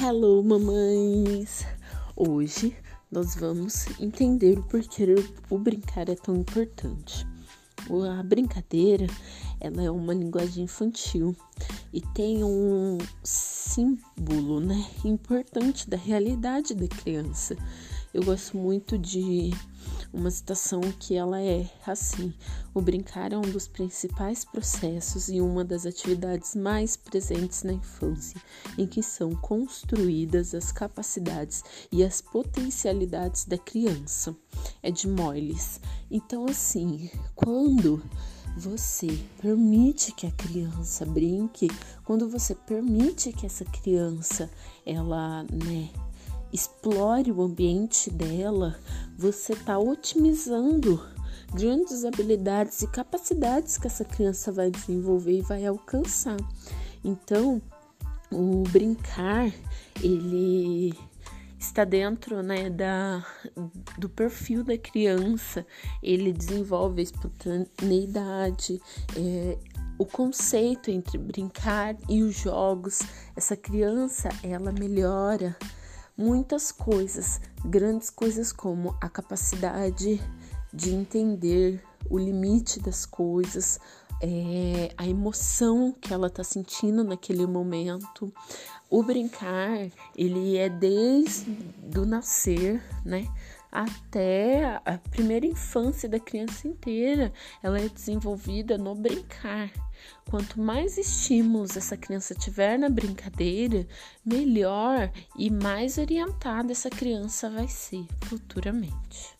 Hello, mamães! Hoje nós vamos entender o porquê o brincar é tão importante. A brincadeira, ela é uma linguagem infantil e tem um símbolo, né, importante da realidade da criança. Eu gosto muito de uma citação que ela é assim: o brincar é um dos principais processos e uma das atividades mais presentes na infância, em que são construídas as capacidades e as potencialidades da criança. É de Moyles. Então, assim, quando você permite que a criança brinque, quando você permite que essa criança ela, né, explore o ambiente dela, você está otimizando grandes habilidades e capacidades que essa criança vai desenvolver e vai alcançar. Então, o brincar, ele está dentro né, da, do perfil da criança, ele desenvolve a espontaneidade, é, o conceito entre brincar e os jogos. Essa criança, ela melhora muitas coisas, grandes coisas como a capacidade de entender o limite das coisas, é, a emoção que ela está sentindo naquele momento. O brincar, ele é desde do nascer, né? Até a primeira infância da criança inteira, ela é desenvolvida no brincar. Quanto mais estímulos essa criança tiver na brincadeira, melhor e mais orientada essa criança vai ser futuramente.